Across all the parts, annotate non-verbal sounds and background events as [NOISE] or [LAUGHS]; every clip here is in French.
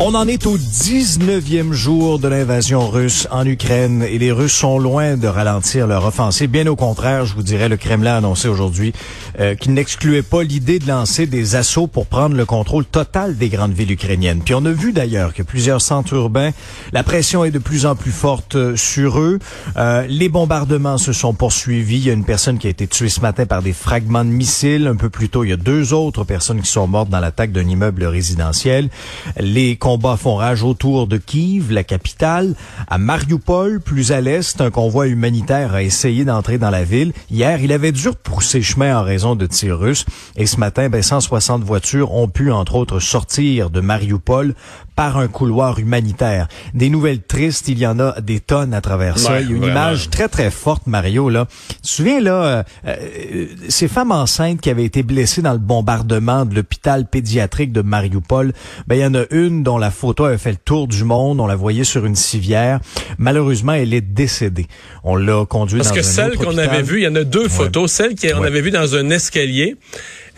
On en est au 19e jour de l'invasion russe en Ukraine et les Russes sont loin de ralentir leur offensive. Bien au contraire, je vous dirais, le Kremlin a annoncé aujourd'hui euh, qu'il n'excluait pas l'idée de lancer des assauts pour prendre le contrôle total des grandes villes ukrainiennes. Puis on a vu d'ailleurs que plusieurs centres urbains, la pression est de plus en plus forte euh, sur eux. Euh, les bombardements se sont poursuivis. Il y a une personne qui a été tuée ce matin par des fragments de missiles. Un peu plus tôt, il y a deux autres personnes qui sont mortes dans l'attaque d'un immeuble résidentiel. Les combats font rage autour de Kiev, la capitale. À Mariupol, plus à l'est, un convoi humanitaire a essayé d'entrer dans la ville. Hier, il avait dû repousser chemin en raison de tirs russes. Et ce matin, ben, 160 voitures ont pu, entre autres, sortir de Mariupol par un couloir humanitaire. Des nouvelles tristes, il y en a des tonnes à travers ça. Il y a une vraiment. image très, très forte, Mario. Là. Tu te souviens, là, euh, euh, ces femmes enceintes qui avaient été blessées dans le bombardement de l'hôpital pédiatrique de Mariupol, ben, il y en a une dont la photo avait fait le tour du monde. On la voyait sur une civière. Malheureusement, elle est décédée. On l'a Parce dans que un celle qu'on avait vue, il y en a deux photos. Celle qu'on Ouais. avait vue dans un escalier.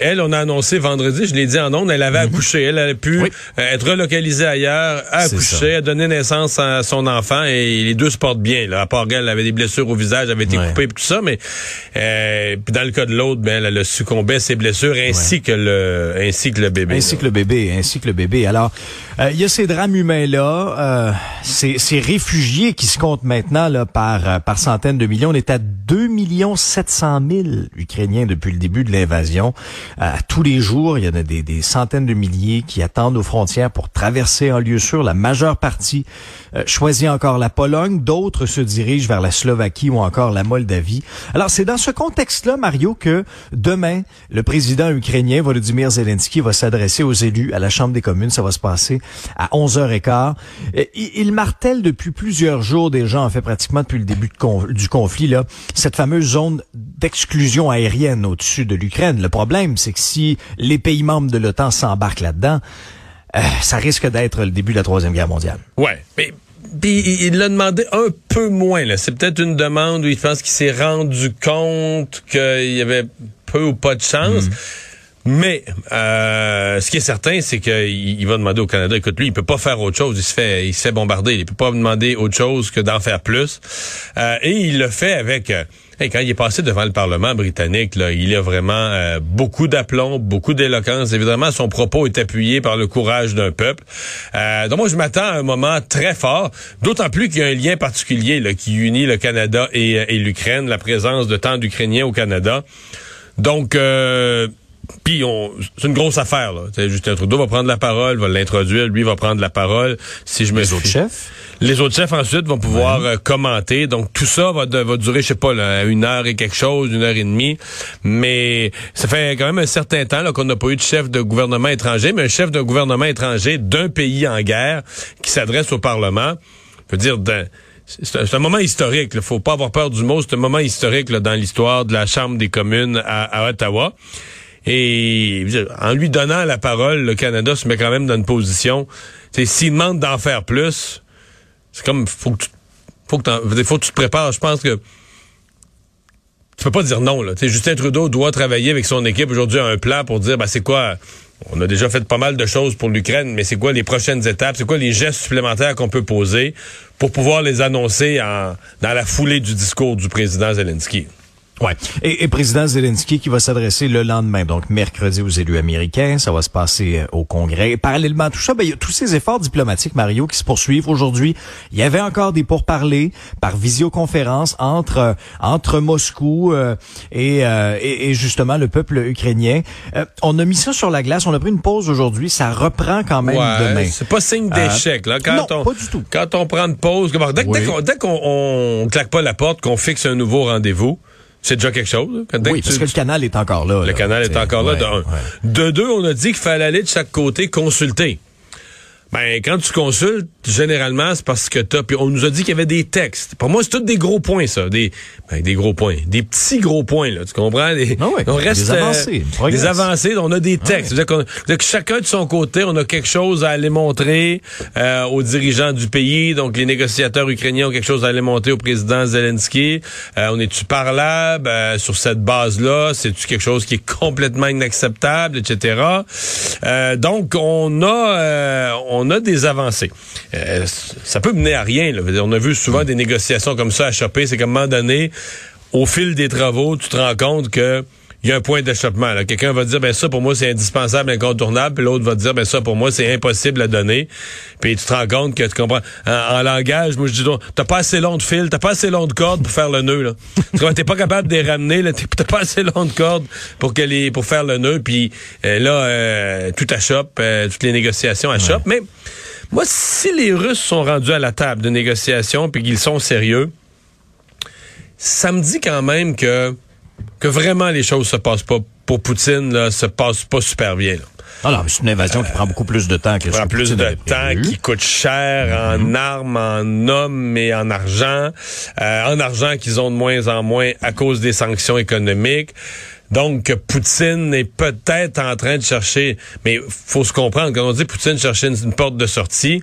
Elle, on a annoncé vendredi, je l'ai dit en ondes, elle avait accouché. Elle avait pu Mhm. Oui. euh, être relocalisée ailleurs, a accouché, a donné naissance à son enfant et les deux se portent bien. Là. À part qu'elle elle avait des blessures au visage, elle avait été Ouais. coupée et tout ça, mais euh, puis dans le cas de l'autre, ben, elle a succombé à ses blessures ainsi que le ainsi que le bébé. Ainsi là. que le bébé, ainsi que le bébé. Alors, euh, il y a ces drames humains-là, euh, ces, ces réfugiés qui se comptent maintenant là, par, euh, par centaines de millions. On est à 2 millions 700 000 Ukrainiens depuis le début de l'invasion. Euh, tous les jours, il y en a des, centaines de milliers qui attendent aux frontières pour traverser en lieu sûr. La majeure partie euh, choisit encore la Pologne, d'autres se dirigent vers la Slovaquie ou encore la Moldavie. Alors, c'est dans ce contexte-là, Mario, que demain, le président ukrainien Volodymyr Zelensky va s'adresser aux élus à la Chambre des communes. Ça va se passer à 11h15. Euh, Il, il martèle depuis plusieurs jours déjà, en fait pratiquement depuis le début de du conflit, là, cette fameuse zone d'exclusion aérienne au-dessus de l'Ukraine. Le problème, c'est que si les pays membres de l'OTAN s'embarquent là-dedans, euh, ça risque d'être le début de la Troisième Guerre mondiale. Ouais, mais puis il l'a demandé un peu moins. là. C'est peut-être une demande où il pense qu'il s'est rendu compte qu'il y avait peu ou pas de chance. Mais euh, ce qui est certain, c'est qu'il il va demander au Canada, écoute, lui, il peut pas faire autre chose. Il se fait, il se fait bombarder. Il peut pas demander autre chose que d'en faire plus. Euh, et il le fait avec. euh, hey, quand il est passé devant le Parlement britannique, là, il a vraiment euh, beaucoup d'aplomb, beaucoup d'éloquence. Évidemment, son propos est appuyé par le courage d'un peuple. Euh, donc moi, je m'attends à un moment très fort, d'autant plus qu'il y a un lien particulier qui unit le Canada et, l'Ukraine, la présence de tant d'Ukrainiens au Canada. Donc, puis on, c'est une grosse affaire. Là. T'sais, Justin Trudeau va prendre la parole, va l'introduire, lui va prendre la parole. Si je me Les autres chefs? les autres chefs ensuite vont pouvoir euh, commenter. Donc tout ça va, de- va durer, je sais pas, là, une heure et quelque chose, une heure et demie. Mais ça fait quand même un certain temps là, qu'on n'a pas eu de chef de gouvernement étranger, mais un chef de gouvernement étranger d'un pays en guerre qui s'adresse au Parlement. Je veux dire, d'un- c'est un, c'est un moment historique. Il faut pas avoir peur du mot. C'est un moment historique là, dans l'histoire de la Chambre des communes à, à Ottawa. Et en lui donnant la parole, le Canada se met quand même dans une position. S'il demande d'en faire plus, c'est comme faut que tu, faut que, tu te prépares. Je pense que tu peux pas dire non. Là. Justin Trudeau doit travailler avec son équipe aujourd'hui à un plan pour dire ben, c'est quoi. On a déjà fait pas mal de choses pour l'Ukraine, mais c'est quoi les prochaines étapes? C'est quoi les gestes supplémentaires qu'on peut poser pour pouvoir les annoncer en, dans la foulée du discours du président Zelensky? Ouais. Et, et président Zelensky qui va s'adresser le lendemain, donc mercredi aux élus américains. Ça va se passer euh, au Congrès. Et parallèlement à tout ça, ben, il y a tous ces efforts diplomatiques, Mario, qui se poursuivent aujourd'hui. Il y avait encore des pourparlers par visioconférence entre euh, entre Moscou euh, et, euh, et, et justement le peuple ukrainien. Euh, on a mis ça sur la glace. On a pris une pause aujourd'hui. Ça reprend quand même demain. c'est pas signe d'échec. là. Quand non, on, pas du tout. Quand on prend une pause, dès, Oui. dès qu'on dès qu'on on claque pas la porte, qu'on fixe un nouveau rendez-vous, c'est déjà quelque chose. là. Quand- dès Oui, que parce tu- que le canal est encore là. le là. canal est encore là, ouais, de un. ouais. De deux, on a dit qu'il fallait aller de chaque côté consulter. Ben, quand tu consultes, généralement, c'est parce que t'as. Puis on nous a dit qu'il y avait des textes. Pour moi, c'est tous des gros points, ça. Des, ben, des gros points. Des petits gros points, là. Tu comprends? Des, ah on reste, des avancées. Euh, des avancées. On a des ah textes. que chacun de son côté, on a quelque chose à aller montrer euh, aux dirigeants du pays. Donc, les négociateurs ukrainiens ont quelque chose à aller montrer au président Zelensky. Euh, on est-tu parlable euh, sur cette base-là? C'est-tu quelque chose qui est complètement inacceptable, etc.? donc, on a, on a des avancées. ça peut mener à rien. On a vu souvent des négociations comme ça à choper. C'est qu'à un moment donné, au fil des travaux, tu te rends compte que il y a un point d'achoppement. Quelqu'un va dire, ben ça pour moi c'est indispensable, incontournable, puis l'autre va dire, ben ça pour moi c'est impossible à donner. Puis tu te rends compte que tu comprends. En, langage, moi je dis, t'as pas assez long de fil, t'as pas assez long de corde pour faire le nœud. Là. [LAUGHS] tu t'es pas capable de les ramener, là, t'as pas assez long de corde pour que les, pour faire le nœud. Puis euh, là, euh, tout achoppe, euh, toutes les négociations achoppent. Mais moi, si les Russes sont rendus à la table de négociation puis qu'ils sont sérieux, ça me dit quand même que que vraiment les choses se passent pas pour Poutine, là, se passent pas super bien. Là. Ah non, c'est une invasion qui prend beaucoup plus de temps que Qui prend plus de temps, qui coûte cher en mm-hmm. armes, en hommes et en argent. Euh, en argent qu'ils ont de moins en moins à cause des sanctions économiques. Donc, Poutine est peut-être en train de chercher, mais faut se comprendre, quand on dit Poutine chercher une porte de sortie,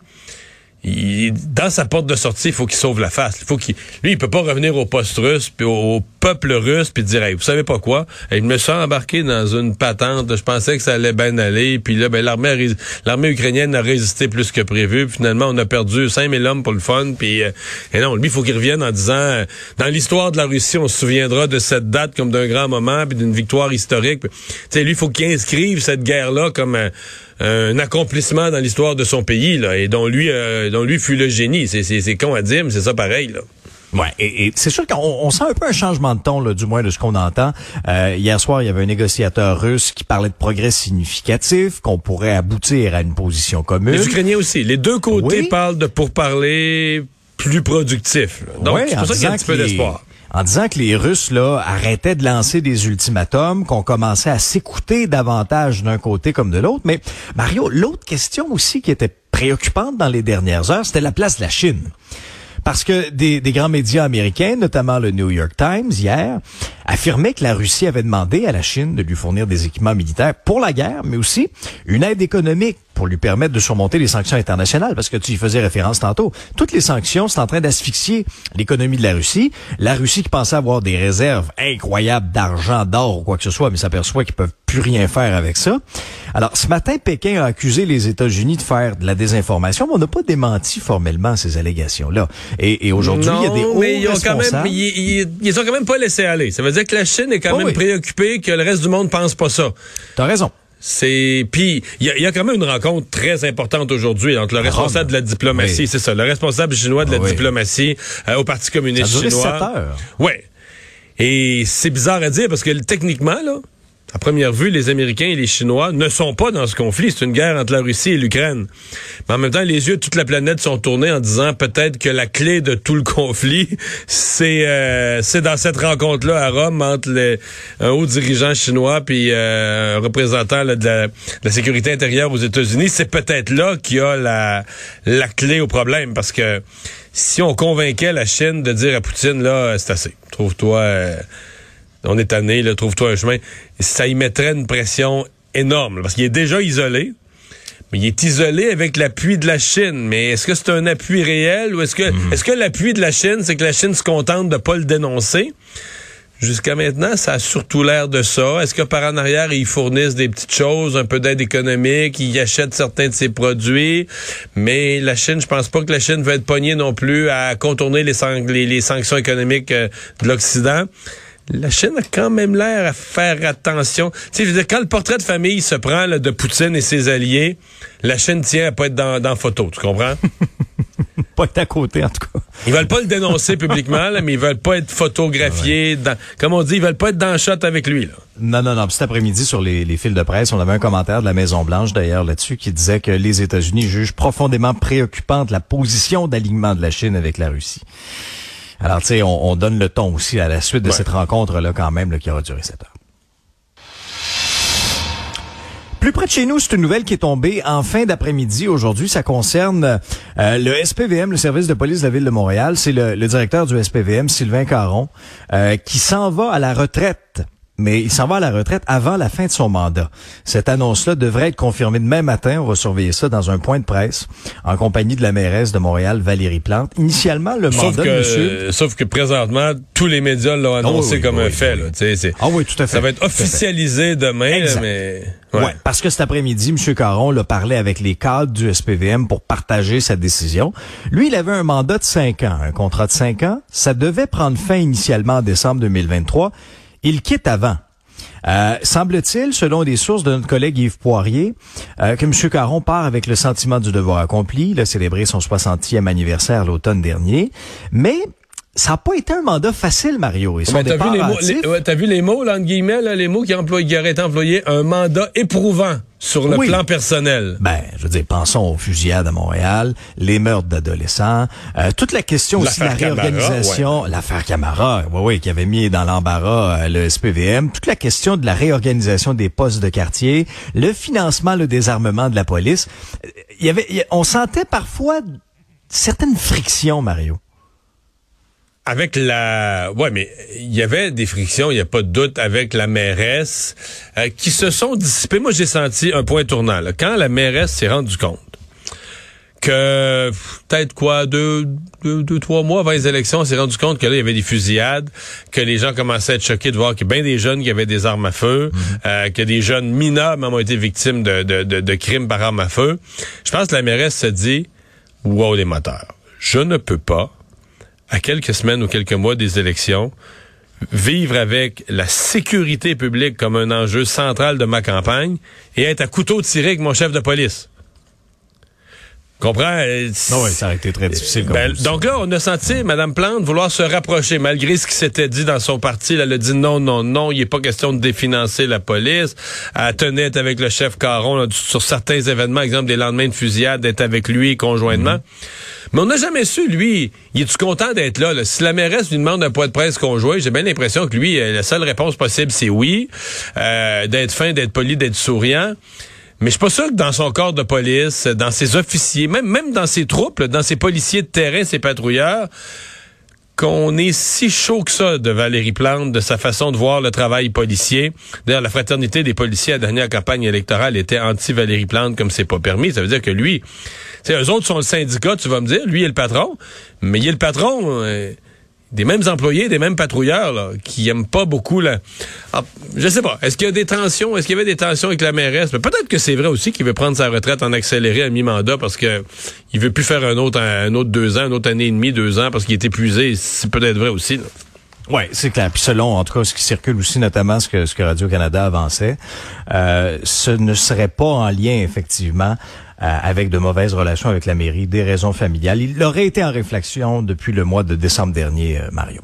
dans sa porte de sortie, il faut qu'il sauve la face. Il faut qu'il, lui, il peut pas revenir au poste russe puis au, peuple russe puis dire, hey, vous savez pas quoi? Il me sent embarqué dans une patente. Je pensais que ça allait bien aller. Puis là, ben l'armée, l'armée ukrainienne a résisté plus que prévu. finalement, on a perdu 5000 hommes pour le fun. Puis euh, et non, lui, il faut qu'il revienne en disant, euh, dans l'histoire de la Russie, on se souviendra de cette date comme d'un grand moment puis d'une victoire historique. Tu sais, lui, il faut qu'il inscrive cette guerre-là comme un un accomplissement dans l'histoire de son pays, là, et dont lui, euh, dont lui fut le génie. C'est con à dire, mais c'est ça pareil, là. Ouais, et, c'est sûr qu'on on sent un peu un changement de ton, là, du moins de ce qu'on entend. Euh, hier soir, il y avait un négociateur russe qui parlait de progrès significatifs, qu'on pourrait aboutir à une position commune. Les Ukrainiens aussi. Les deux côtés parlent de pourparler plus productif. Donc, c'est pour ça qu'il y a un petit peu d'espoir en disant que les Russes là arrêtaient de lancer des ultimatums, qu'on commençait à s'écouter davantage d'un côté comme de l'autre. Mais Mario, l'autre question aussi qui était préoccupante dans les dernières heures, c'était la place de la Chine. Parce que des, des, grands médias américains, notamment le New York Times hier, affirmaient que la Russie avait demandé à la Chine de lui fournir des équipements militaires pour la guerre, mais aussi une aide économique pour lui permettre de surmonter les sanctions internationales, parce que tu y faisais référence tantôt. Toutes les sanctions sont en train d'asphyxier l'économie de la Russie. La Russie qui pensait avoir des réserves incroyables d'argent, d'or ou quoi que ce soit, mais s'aperçoit qu'ils peuvent plus rien faire avec ça. Alors, ce matin, Pékin a accusé les États-Unis de faire de la désinformation, mais on n'a pas démenti formellement ces allégations-là. Et, aujourd'hui, il y a des hauts mais ils ont quand même, ils, ils, ont quand même pas laissé aller. Ça veut dire que la Chine est quand même préoccupée que le reste du monde pense pas ça. T'as raison. C'est puis il y, a, quand même une rencontre très importante aujourd'hui entre le responsable de la diplomatie, c'est ça, le responsable chinois de la ah diplomatie euh, au Parti communiste ça chinois. 7 heures. Ouais. Et c'est bizarre à dire parce que techniquement là, à première vue, les Américains et les Chinois ne sont pas dans ce conflit. C'est une guerre entre la Russie et l'Ukraine. Mais en même temps, les yeux de toute la planète sont tournés en disant peut-être que la clé de tout le [LAUGHS] conflit, c'est euh, c'est dans cette rencontre-là à Rome entre un haut dirigeant chinois puis euh, un représentant de, la, de, la, sécurité intérieure aux États-Unis. C'est peut-être là qu'il y a la, la clé au problème parce que si on convainquait la Chine de dire à Poutine là, c'est assez. Trouve-toi. Euh, on est tanné, trouve-toi un chemin. Ça y mettrait une pression énorme, parce qu'il est déjà isolé. Mais il est isolé avec l'appui de la Chine. Mais est-ce que c'est un appui réel ou est-ce que mhm. est-ce que l'appui de la Chine, c'est que la Chine se contente de pas le dénoncer? Jusqu'à maintenant, ça a surtout l'air de ça. Est-ce que par en arrière, ils fournissent des petites choses, un peu d'aide économique, ils achètent certains de ses produits, mais la Chine, je pense pas que la Chine va être pognée non plus à contourner les, les sanctions économiques euh, de l'Occident la Chine a quand même l'air à faire attention. Tu sais, je veux dire, quand le portrait de famille se prend de Poutine et ses alliés, la Chine tient à pas être dans, dans photo, tu comprends? [LAUGHS] pas être à côté, en tout cas. Ils veulent pas le dénoncer publiquement, mais ils veulent pas être photographiés. comme on dit, ils veulent pas être dans le shot avec lui. Là. Non, non, non. Cet après-midi, sur les, les fils de presse, on avait un commentaire de la Maison-Blanche, d'ailleurs, là-dessus, qui disait que les États-Unis jugent profondément préoccupante la position d'alignement de la Chine avec la Russie. Alors, tu sais, on, donne le ton aussi à la suite de cette rencontre-là, quand même, qui aura duré sept heures. Plus près de chez nous, c'est une nouvelle qui est tombée en fin d'après-midi aujourd'hui. Ça concerne euh, le SPVM, le service de police de la ville de Montréal. C'est le, directeur du SPVM, Sylvain Caron, euh, qui s'en va à la retraite mais il s'en va à la retraite avant la fin de son mandat. Cette annonce-là devrait être confirmée demain matin. On va surveiller ça dans un point de presse en compagnie de la mairesse de Montréal, Valérie Plante. Initialement, le mandat que, de monsieur... Sauf que présentement, tous les médias l'ont ah annoncé comme un fait. ah oui, tout à fait. Ça va être officialisé demain, mais... Ouais. parce que cet après-midi, M. Caron l'a parlé avec les cadres du SPVM pour partager sa décision. Lui, il avait un mandat de cinq ans, un contrat de cinq ans. Ça devait prendre fin initialement en décembre 2023. Il quitte avant. Euh, semble-t-il, selon des sources de notre collègue Yves Poirier, euh, que M. Caron part avec le sentiment du devoir accompli. Il a célébré son 60e anniversaire l'automne dernier. Mais ça n'a pas été un mandat facile, Mario. T'as vu les mots, as vu les mots, là, guillemets, les mots qui, emploient, qui auraient été employés, un mandat éprouvant sur le plan personnel. Ben, je veux dire, pensons aux fusillades à Montréal, les meurtres d'adolescents, euh, toute la question aussi de la réorganisation, l'affaire Camara, oui, oui, qui avait mis dans l'embarras euh, le SPVM, toute la question de la réorganisation des postes de quartier, le financement, le désarmement de la police. Il y avait, on sentait parfois certaines frictions, Mario avec la ouais mais il y avait des frictions il n'y a pas de doute avec la mairesse euh, qui se sont dissipées moi j'ai senti un point tournant là. quand la mairesse s'est rendue compte que peut-être quoi deux, deux, deux trois mois avant les élections on s'est rendu compte que là il y avait des fusillades que les gens commençaient à être choqués de voir qu'il y a bien des jeunes qui avaient des armes à feu mm-hmm. euh, que des jeunes mineurs même ont été victimes de, de, de, de crimes par armes à feu je pense que la mairesse se dit wow les moteurs je ne peux pas à quelques semaines ou quelques mois des élections, vivre avec la sécurité publique comme un enjeu central de ma campagne et être à couteau tiré avec mon chef de police. Comprends? Non, euh, ah oui, ça aurait été très difficile. Ben, donc là, on a senti Mme Plante vouloir se rapprocher, malgré ce qui s'était dit dans son parti. elle a dit non, non, non, il n'est pas question de définancer la police. Elle tenait avec le chef Caron sur certains événements, exemple des lendemains de fusillade, d'être avec lui conjointement. Mm-hmm. Mais on n'a jamais su, lui, il est-tu content d'être là, Si la mairesse lui demande un point de presse conjoint, j'ai bien l'impression que lui, euh, la seule réponse possible, c'est oui. Euh, d'être fin, d'être poli, d'être souriant. Mais je suis pas sûr que dans son corps de police, dans ses officiers, même, même dans ses troupes, dans ses policiers de terrain, ses patrouilleurs, qu'on est si chaud que ça de Valérie Plante, de sa façon de voir le travail policier. D'ailleurs, la fraternité des policiers à la dernière campagne électorale était anti-Valérie Plante comme c'est pas permis. Ça veut dire que lui, tu eux autres sont le syndicat, tu vas me dire, lui est le patron, mais il est le patron. Euh, des mêmes employés, des mêmes patrouilleurs là, qui aiment pas beaucoup la. Ah, je sais pas. Est-ce qu'il y a des tensions? Est-ce qu'il y avait des tensions avec la mairesse? Peut-être que c'est vrai aussi qu'il veut prendre sa retraite en accéléré à mi-mandat parce que il veut plus faire un autre un autre deux ans, une autre année et demie, deux ans parce qu'il est épuisé. C'est peut-être vrai aussi. Oui, c'est clair. Puis selon, en tout cas, ce qui circule aussi, notamment ce que, ce que Radio-Canada avançait, euh, ce ne serait pas en lien, effectivement, euh, avec de mauvaises relations avec la mairie, des raisons familiales. Il aurait été en réflexion depuis le mois de décembre dernier, euh, Mario.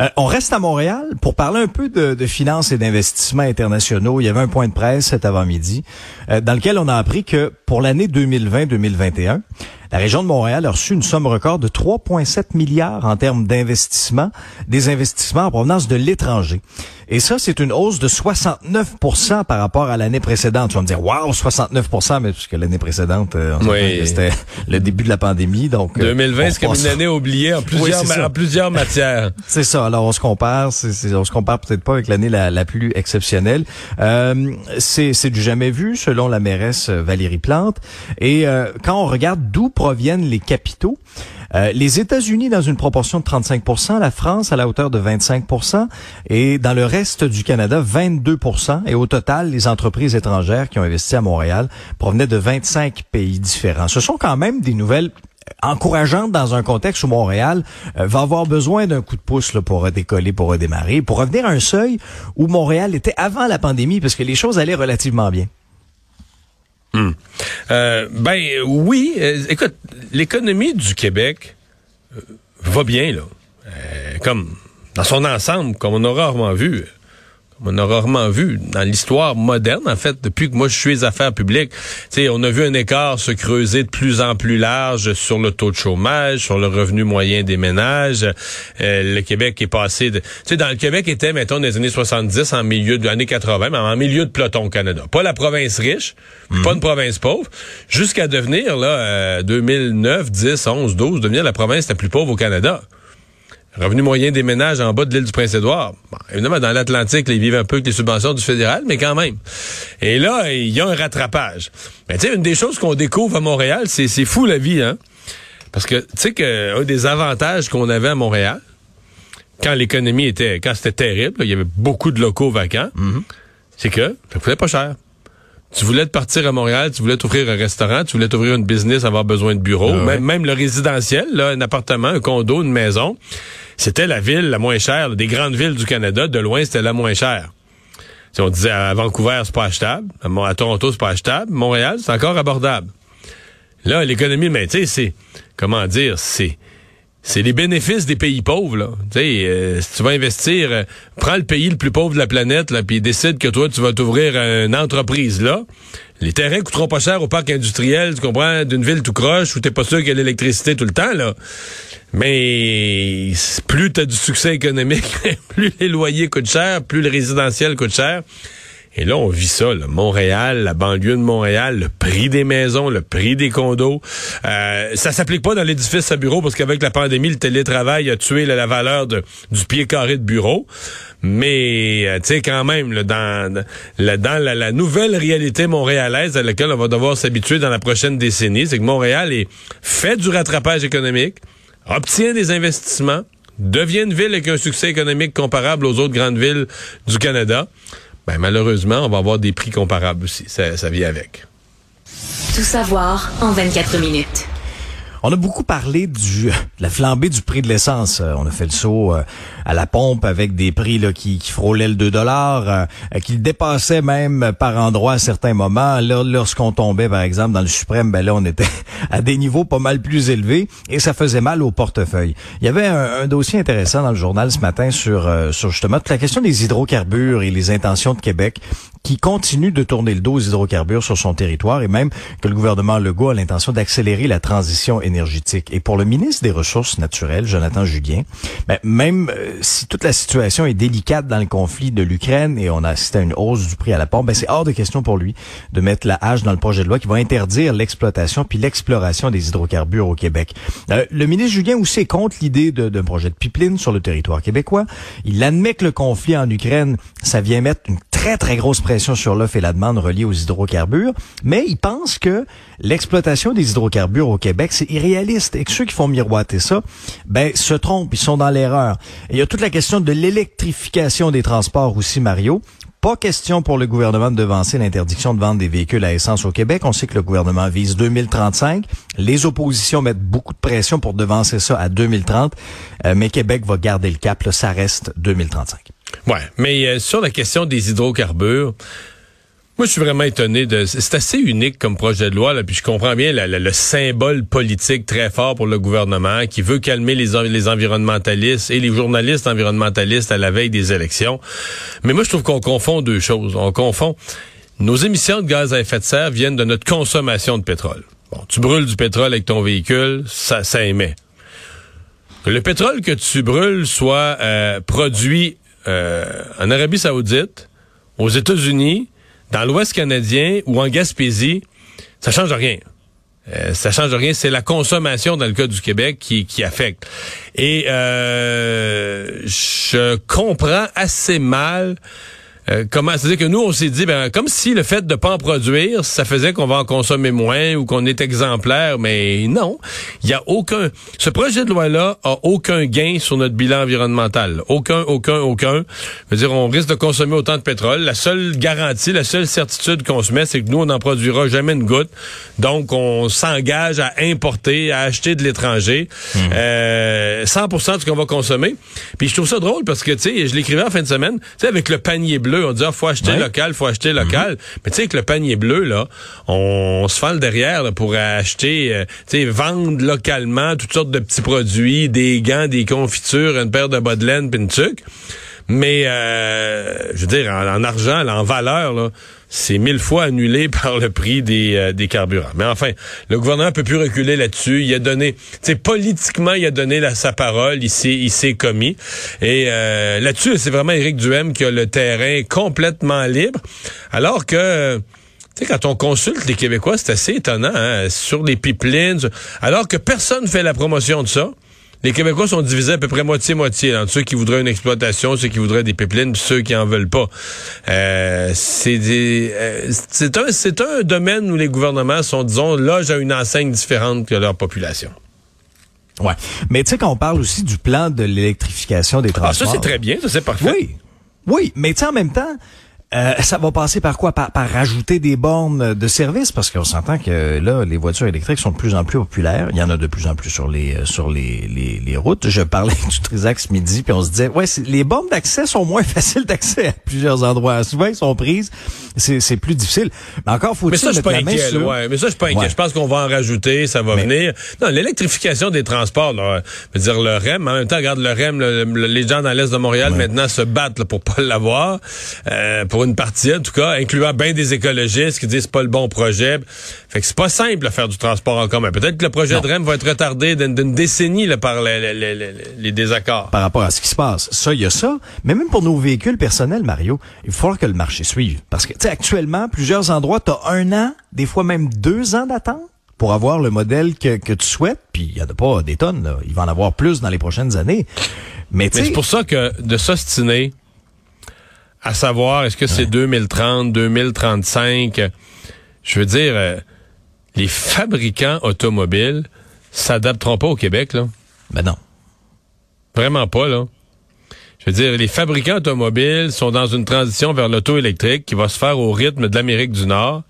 Euh, on reste à Montréal pour parler un peu de, de finances et d'investissements internationaux. Il y avait un point de presse cet avant-midi dans lequel on a appris que pour l'année 2020-2021, la région de Montréal a reçu une somme record de 3,7 milliards en termes d'investissement, des investissements en provenance de l'étranger. Et ça, c'est une hausse de 69 par rapport à l'année précédente. Tu vas me dire, waouh, 69 mais puisque l'année précédente, euh, c'était le début de la pandémie. Donc, 2020, euh, c'est comme une année oubliée en plusieurs, en plusieurs matières. [LAUGHS] c'est ça. Alors, on se compare. C'est, on se compare peut-être pas avec l'année la, la, plus exceptionnelle. Euh, c'est, c'est du jamais vu, selon la mairesse Valérie Plante. Et euh, quand on regarde d'où proviennent les capitaux, euh, les États-Unis dans une proportion de 35 la France à la hauteur de 25 et dans le reste du Canada 22 et au total les entreprises étrangères qui ont investi à Montréal provenaient de 25 pays différents. Ce sont quand même des nouvelles encourageantes dans un contexte où Montréal euh, va avoir besoin d'un coup de pouce pour redécoller, pour redémarrer, pour revenir à un seuil où Montréal était avant la pandémie parce que les choses allaient relativement bien. Hmm. Euh, ben oui, euh, écoute, l'économie du Québec euh, va bien là, comme dans son ensemble, comme on a rarement vu. On a rarement vu dans l'histoire moderne, en fait, depuis que moi je suis affaires publiques. sais, on a vu un écart se creuser de plus en plus large sur le taux de chômage, sur le revenu moyen des ménages. Euh, le Québec est passé de... Tu sais, dans le Québec était, mettons, dans les années 70, en milieu de l'année 80, mais en milieu de peloton au Canada. Pas la province riche, pas une province pauvre, jusqu'à devenir, là, 2009, 10, 11, 12, devenir la province la plus pauvre au Canada. Revenu moyen des ménages en bas de l'île du Prince-Édouard. évidemment, dans l'Atlantique, ils vivent un peu avec les subventions du fédéral, mais quand même. Et là, il y a un rattrapage. Mais tu sais, une des choses qu'on découvre à Montréal, c'est fou la vie, hein? Parce que tu sais qu'un des avantages qu'on avait à Montréal, quand l'économie était, quand c'était terrible, il y avait beaucoup de locaux vacants, mm-hmm. c'est que ça coûtait pas cher. Tu voulais te partir à Montréal, tu voulais t'ouvrir un restaurant, tu voulais t'ouvrir une business, avoir besoin de bureaux, ah même, même le résidentiel, là, un appartement, un condo, une maison c'était la ville la moins chère. Des grandes villes du Canada, de loin, c'était la moins chère. Si on disait à Vancouver, c'est pas achetable. À Toronto, c'est pas achetable. Montréal, c'est encore abordable. Là, l'économie, mais tu sais, c'est, comment dire, c'est, c'est les bénéfices des pays pauvres. Là. Euh, si tu vas investir, euh, prends le pays le plus pauvre de la planète, là, puis décide que toi, tu vas t'ouvrir une entreprise là. Les terrains coûteront pas cher au parc industriel, tu comprends, d'une ville tout croche où t'es pas sûr qu'il y a l'électricité tout le temps, là. Mais plus tu as du succès économique, [LAUGHS] plus les loyers coûtent cher, plus le résidentiel coûte cher. Et là, on vit ça, là. Montréal, la banlieue de Montréal, le prix des maisons, le prix des condos. Euh, ça s'applique pas dans l'édifice à bureau parce qu'avec la pandémie, le télétravail a tué la valeur du pied carré de bureau. Mais, euh, tu sais, quand même, là, dans, la, la, nouvelle réalité montréalaise à laquelle on va devoir s'habituer dans la prochaine décennie, c'est que Montréal fait du rattrapage économique, obtient des investissements, devient une ville avec un succès économique comparable aux autres grandes villes du Canada. Ben, malheureusement, on va avoir des prix comparables aussi. Ça, ça vient avec. Tout savoir en 24 minutes. On a beaucoup parlé du, [LAUGHS] de la flambée du prix de l'essence. Euh, on a fait le saut euh, à la pompe avec des prix qui, frôlaient le 2 dollars, euh, qui dépassaient même par endroits à certains moments. Lorsqu'on tombait, par exemple, dans le suprême, ben là, on était [LAUGHS] à des niveaux pas mal plus élevés et ça faisait mal au portefeuille. Il y avait un, dossier intéressant dans le journal ce matin sur, sur justement toute la question des hydrocarbures et les intentions de Québec qui continue de tourner le dos aux hydrocarbures sur son territoire et même que le gouvernement Legault a l'intention d'accélérer la transition énergétique. Et pour le ministre des Ressources naturelles, Jonathan Julien, ben, même euh, si toute la situation est délicate dans le conflit de l'Ukraine et on a assisté à une hausse du prix à la pompe, ben, c'est hors de question pour lui de mettre la hache dans le projet de loi qui va interdire l'exploitation puis l'exploration des hydrocarbures au Québec. Euh, le ministre Julien aussi est contre l'idée d'un projet de pipeline sur le territoire québécois. Il admet que le conflit en Ukraine, ça vient mettre une très, très grosse pression sur l'offre et la demande reliée aux hydrocarbures, mais il pense que l'exploitation des hydrocarbures au Québec, c'est irréaliste et que ceux qui font miroiter ça, ben, se trompent, ils sont dans l'erreur. Il y a toute la question de l'électrification des transports aussi, Mario. Pas question pour le gouvernement de devancer l'interdiction de vendre des véhicules à essence au Québec. On sait que le gouvernement vise 2035. Les oppositions mettent beaucoup de pression pour devancer ça à 2030. Euh, mais Québec va garder le cap. Là, ça reste 2035. Ouais, mais euh, sur la question des hydrocarbures, moi, je suis vraiment étonné de. C'est assez unique comme projet de loi, là, puis je comprends bien le symbole politique très fort pour le gouvernement qui veut calmer les, les environnementalistes et les journalistes environnementalistes à la veille des élections. Mais moi, je trouve qu'on confond deux choses. On confond. Nos émissions de gaz à effet de serre viennent de notre consommation de pétrole. Bon, tu brûles du pétrole avec ton véhicule, ça, ça émet. Que le pétrole que tu brûles soit euh, produit euh, en Arabie Saoudite, aux États-Unis, dans l'Ouest canadien ou en Gaspésie, ça change rien. Euh, ça change rien, c'est la consommation dans le cas du Québec qui, qui affecte. Et euh, je comprends assez mal euh, comment c'est-à-dire que nous on s'est dit ben comme si le fait de pas en produire ça faisait qu'on va en consommer moins ou qu'on est exemplaire mais non. Il y a aucun ce projet de loi là a aucun gain sur notre bilan environnemental. Aucun aucun aucun. Je veux dire on risque de consommer autant de pétrole. La seule garantie la seule certitude qu'on se met c'est que nous on n'en produira jamais une goutte. Donc on s'engage à importer à acheter de l'étranger. Mmh. euh, 100% de ce qu'on va consommer. Puis je trouve ça drôle parce que tu sais je l'écrivais en fin de semaine. Tu sais avec le panier bleu on dit, ah, faut acheter local, faut acheter local. Mhm. Mais tu sais, que le panier bleu, là, on, se fend le derrière pour acheter, euh, tu sais, vendre localement toutes sortes de petits produits, des gants, des confitures, une paire de bas de laine, puis une Mais, euh, je veux dire, en, argent, en valeur, là, c'est mille fois annulé [LAUGHS] par le prix des, euh, des carburants. Mais enfin, le gouvernement peut plus reculer là-dessus. Il a donné, tu politiquement, il a donné sa parole. Il s'est, il s'est commis. Et euh, là-dessus, c'est vraiment Éric Duhem qui a le terrain complètement libre, alors que tu sais, quand on consulte les Québécois, c'est assez étonnant, hein, sur les pipelines, alors que personne fait la promotion de ça. Les Québécois sont divisés à peu près moitié-moitié entre ceux qui voudraient une exploitation, ceux qui voudraient des pipelines, puis ceux qui en veulent pas. Euh, c'est euh, c'est un c'est un domaine où les gouvernements sont disons là j'ai une enseigne différente que leur population. Ouais. Mais tu sais quand on parle aussi du plan de l'électrification des transports. Ah, ça c'est très bien, ça c'est parfait. Oui. Oui, mais tu sais en même temps, euh, ça va passer par quoi? Par, par rajouter des bornes de service? Parce qu'on s'entend que là, les voitures électriques sont de plus en plus populaires. Il y en a de plus en plus sur les euh, sur les, les, les routes. Je parlais [LAUGHS] du Trisac ce midi, puis on se disait, ouais, les bornes d'accès sont moins [LAUGHS] faciles d'accès à plusieurs endroits. Souvent, ils sont prises. C'est plus difficile. Mais encore faut-il mettre la main sur... Ouais, mais ça, je suis pas inquiet. Je pense qu'on va en rajouter, ça va venir. Non, l'électrification des transports, là, je veux dire, le REM, en même temps, regarde le REM, les gens dans l'Est de Montréal maintenant se battent là, pour pas l'avoir. Euh, pour une partie, en tout cas, incluant bien des écologistes qui disent c'est pas le bon projet. Fait que c'est pas simple de faire du transport en commun. Peut-être que le projet de REM va être retardé d'une décennie là, par les, les, les, les, désaccords. Par rapport à ce qui se passe. Ça, il y a ça. Mais même pour nos véhicules personnels, Mario, il va falloir que le marché suive. Parce que, tu sais, actuellement, plusieurs endroits, tu as un an, des fois même deux ans d'attente pour avoir le modèle que, que tu souhaites. Puis il y en a pas des tonnes. Là. Il va en avoir plus dans les prochaines années. Mais, Mais c'est pour ça que de s'ostiner à savoir est-ce que c'est 2030, 2035. Je veux dire, euh, les fabricants automobiles s'adapteront pas au Québec, là. Ben non. Vraiment pas, là. Je veux dire, les fabricants automobiles sont dans une transition vers l'auto électrique qui va se faire au rythme de l'Amérique du Nord.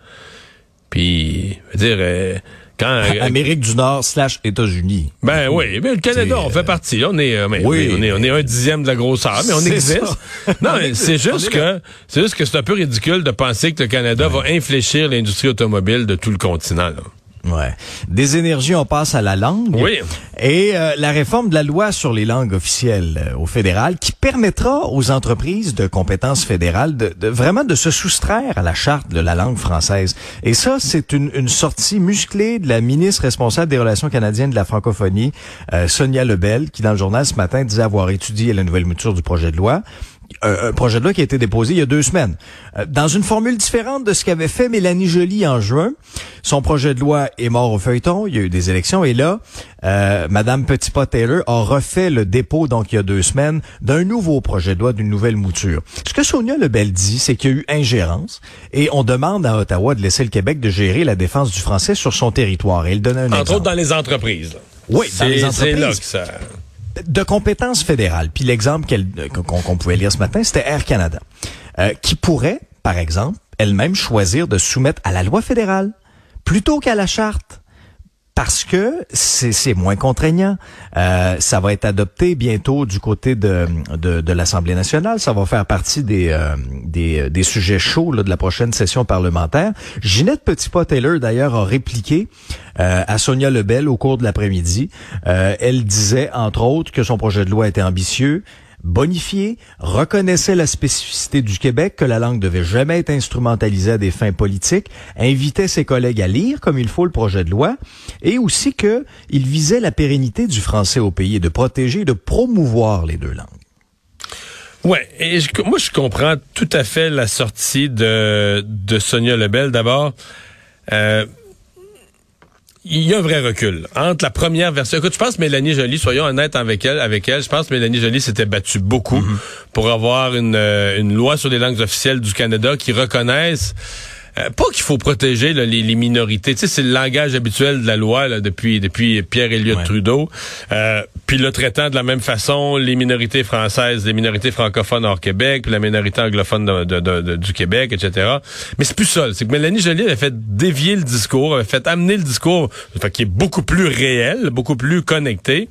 Puis, je veux dire, euh, euh, [LAUGHS] Amérique du Nord slash États-Unis. Ben oui, mais le Canada, on fait euh, partie. On est, euh, oui, on est, on est un dixième de la grosseur, mais on existe. non, [LAUGHS] c'est juste que c'est juste que c'est un peu ridicule de penser que le Canada va infléchir l'industrie automobile de tout le continent. Là. Ouais. Des énergies, on passe à la langue. Oui. Et euh, la réforme de la loi sur les langues officielles euh, au fédéral qui permettra aux entreprises de compétences fédérales de, vraiment de se soustraire à la charte de la langue française. Et ça, c'est une, une sortie musclée de la ministre responsable des relations canadiennes de la francophonie, euh, Sonia Lebel, qui dans le journal ce matin disait avoir étudié la nouvelle mouture du projet de loi un, projet de loi qui a été déposé il y a deux semaines. Euh, dans une formule différente de ce qu'avait fait Mélanie Joly en juin, son projet de loi est mort au feuilleton, il y a eu des élections, et là, euh, Madame Petitpas-Taylor a refait le dépôt, donc il y a deux semaines, d'un nouveau projet de loi, d'une nouvelle mouture. Ce que Sonia Lebel dit, c'est qu'il y a eu ingérence, et on demande à Ottawa de laisser le Québec de gérer la défense du français sur son territoire. Et elle donne un Entre exemple. autres dans les entreprises. Oui, dans les entreprises. C'est là que ça de compétences fédérales. Puis l'exemple qu'on pouvait lire ce matin, c'était Air Canada, euh, qui pourrait, par exemple, elle-même choisir de soumettre à la loi fédérale plutôt qu'à la charte parce que c'est moins contraignant. Euh, ça va être adopté bientôt du côté de, de, l'Assemblée nationale. Ça va faire partie des, euh, des, des, sujets chauds de la prochaine session parlementaire. Ginette Petitpas-Taylor, d'ailleurs, a répliqué euh, à Sonia Lebel au cours de l'après-midi. Euh, elle disait, entre autres, que son projet de loi était ambitieux, bonifié, reconnaissait la spécificité du Québec, que la langue devait jamais être instrumentalisée à des fins politiques, invitait ses collègues à lire comme il faut le projet de loi, et aussi qu'il visait la pérennité du français au pays et de protéger et de promouvoir les deux langues. Ouais, et moi je comprends tout à fait la sortie de, de Sonia Lebel. D'abord, euh, il y a un vrai recul entre la première version. Écoute, je pense Mélanie Joly, soyons honnêtes avec elle, avec elle, je pense que Mélanie Joly s'était battue beaucoup mm-hmm. pour avoir une, euh, une loi sur les langues officielles du Canada qui reconnaissent euh, pas qu'il faut protéger les, les, minorités. Tu sais, c'est le langage habituel de la loi là, depuis depuis Pierre Elliott Trudeau. Euh, puis le traitant de la même façon les minorités françaises, les minorités francophones hors Québec, puis la minorité anglophone de, de, de, du Québec, etc. Mais c'est plus ça. C'est que Mélanie Joly avait fait dévier le discours, avait fait amener le discours, qui est beaucoup plus réel, beaucoup plus connecté,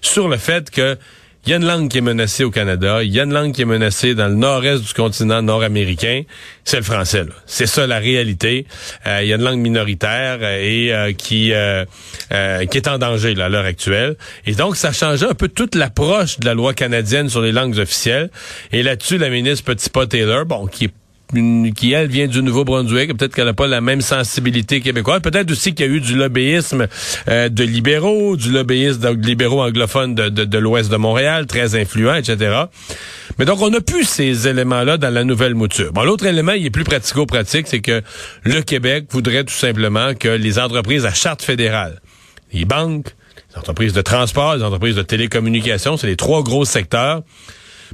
sur le fait que il y a une langue qui est menacée au Canada, il y a une langue qui est menacée dans le nord-est du continent nord-américain, c'est le français. C'est ça la réalité. Euh, il y a une langue minoritaire euh, et euh, qui est en danger à l'heure actuelle. Et donc, ça changeait un peu toute l'approche de la loi canadienne sur les langues officielles. Et là-dessus, la ministre Petitpas-Taylor, bon, qui est qui, elle, vient du Nouveau-Brunswick. Peut-être qu'elle n'a pas la même sensibilité québécoise. Peut-être aussi qu'il y a eu du lobbyisme euh, de libéraux, du lobbyisme de libéraux anglophones de, de, l'ouest de Montréal, très influents, etc. Mais donc, on a plus ces éléments-là dans la nouvelle mouture. Bon, l'autre élément, il est plus pratico-pratique, c'est que le Québec voudrait tout simplement que les entreprises à charte fédérale, les banques, les entreprises de transport, les entreprises de télécommunications, c'est les trois gros secteurs,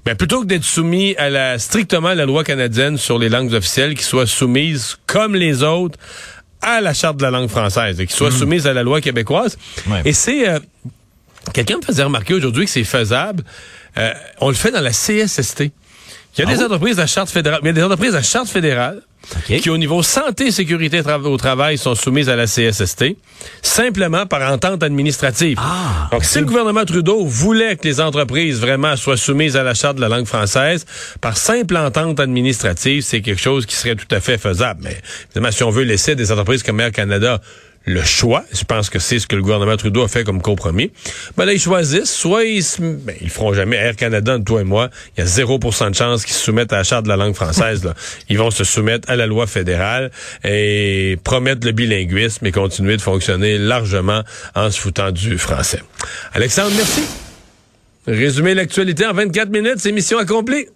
ben, plutôt que d'être soumis à la strictement à la loi canadienne sur les langues officielles, qui soient soumises comme les autres à la charte de la langue française, et qui soient hmm. soumises à la loi québécoise. Et c'est euh, quelqu'un me faisait remarquer aujourd'hui que c'est faisable. Euh, on le fait dans la CSST. Il y a des ah entreprises à charte fédérale, mais il y a des entreprises à charte fédérale qui, au niveau santé et sécurité au travail, sont soumises à la CSST, simplement par entente administrative. Ah, Donc, si le gouvernement Trudeau voulait que les entreprises vraiment soient soumises à la charte de la langue française, par simple entente administrative, c'est quelque chose qui serait tout à fait faisable. Mais, évidemment, si on veut laisser des entreprises comme Air Canada le choix. Je pense que c'est ce que le gouvernement Trudeau a fait comme compromis. Ben là, ils choisissent. Soit ils se, ben, feront jamais Air Canada, toi et moi. Il y a 0% de chance qu'ils se soumettent à la charte de la langue française. Ils vont se soumettre à la loi fédérale et promettre le bilinguisme et continuer de fonctionner largement en se foutant du français. Alexandre, merci. Résumer l'actualité en 24 minutes, c'est mission accomplie.